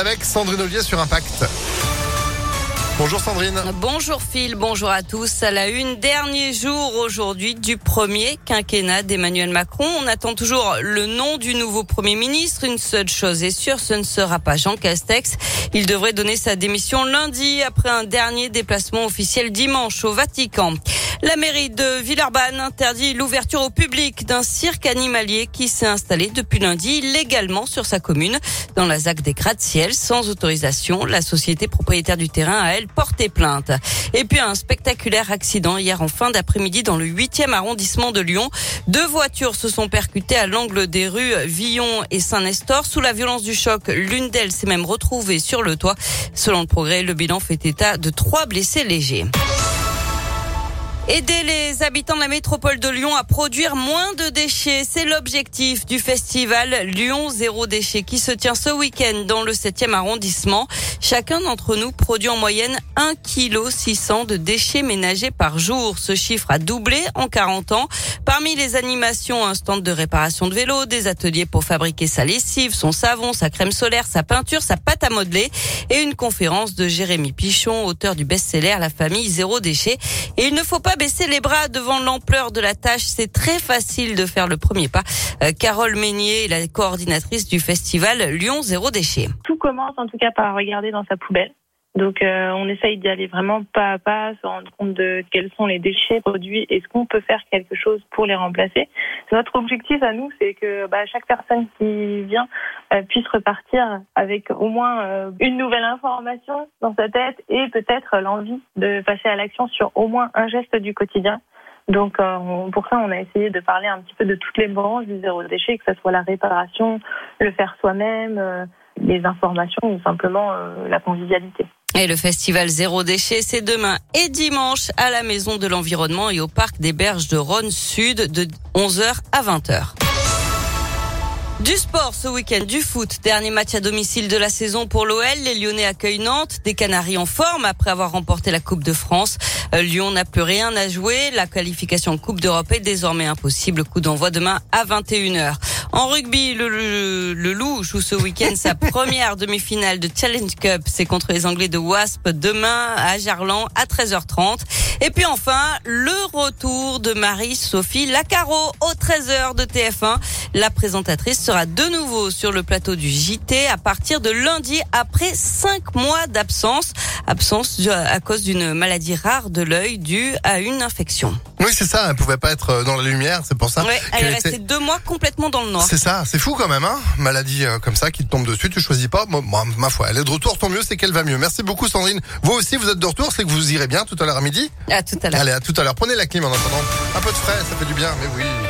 Avec Sandrine Ollier sur Impact. Bonjour Sandrine. Bonjour Phil, bonjour à tous. À la une, dernier jour aujourd'hui du premier quinquennat d'Emmanuel Macron. On attend toujours le nom du nouveau Premier ministre. Une seule chose est sûre, ce ne sera pas Jean Castex. Il devrait donner sa démission lundi après un dernier déplacement officiel dimanche au Vatican. La mairie de Villeurbanne interdit l'ouverture au public d'un cirque animalier qui s'est installé depuis lundi légalement sur sa commune dans la ZAC des gratte-ciel sans autorisation. La société propriétaire du terrain a elle porté plainte. Et puis un spectaculaire accident hier en fin d'après-midi dans le 8e arrondissement de Lyon. Deux voitures se sont percutées à l'angle des rues Villon et Saint-Nestor. Sous la violence du choc, l'une d'elles s'est même retrouvée sur le toit. Selon le progrès, le bilan fait état de trois blessés légers. Aider les habitants de la métropole de Lyon à produire moins de déchets, c'est l'objectif du festival Lyon Zéro Déchet qui se tient ce week-end dans le 7e arrondissement. Chacun d'entre nous produit en moyenne 1 kg 600 de déchets ménagers par jour. Ce chiffre a doublé en 40 ans. Parmi les animations, un stand de réparation de vélo, des ateliers pour fabriquer sa lessive, son savon, sa crème solaire, sa peinture, sa pâte à modeler et une conférence de Jérémy Pichon, auteur du best-seller La famille Zéro Déchet. Et il ne faut pas baisser les bras devant l'ampleur de la tâche. C'est très facile de faire le premier pas. Euh, Carole Meignier, la coordinatrice du festival Lyon Zéro Déchet. Tout commence en tout cas par regarder dans sa poubelle. Donc euh, on essaye d'y aller vraiment pas à pas, se rendre compte de quels sont les déchets produits, est-ce qu'on peut faire quelque chose pour les remplacer. Notre objectif à nous, c'est que bah, chaque personne qui vient euh, puisse repartir avec au moins euh, une nouvelle information dans sa tête et peut-être l'envie de passer à l'action sur au moins un geste du quotidien. Donc pour ça, on a essayé de parler un petit peu de toutes les branches du zéro déchet, que ce soit la réparation, le faire soi-même, les informations ou simplement la convivialité. Et le festival Zéro Déchet, c'est demain et dimanche à la Maison de l'Environnement et au Parc des Berges de Rhône Sud de 11h à 20h. Du sport ce week-end, du foot. Dernier match à domicile de la saison pour l'OL. Les Lyonnais accueillent Nantes. Des Canaries en forme après avoir remporté la Coupe de France. Euh, Lyon n'a plus rien à jouer. La qualification Coupe d'Europe est désormais impossible. Coup d'envoi demain à 21h. En rugby, le, le, le Loup joue ce week-end sa première demi-finale de Challenge Cup. C'est contre les Anglais de Wasp demain à Jarlan à 13h30. Et puis enfin, le retour de Marie-Sophie Lacaro au 13h de TF1. La présentatrice sera de nouveau sur le plateau du JT à partir de lundi après cinq mois d'absence. Absence à cause d'une maladie rare de l'œil due à une infection. Oui, c'est ça. Elle pouvait pas être dans la lumière, c'est pour ça. Oui, elle est restée deux mois complètement dans le noir. C'est ça, c'est fou quand même, hein. Maladie euh, comme ça qui te tombe dessus, tu choisis pas. Ma foi, elle est de retour, tant mieux, c'est qu'elle va mieux. Merci beaucoup, Sandrine. Vous aussi, vous êtes de retour, c'est que vous irez bien tout à l'heure à midi. À tout à l'heure. Allez, à tout à l'heure. Prenez la clim en attendant. Un peu de frais, ça fait du bien, mais oui.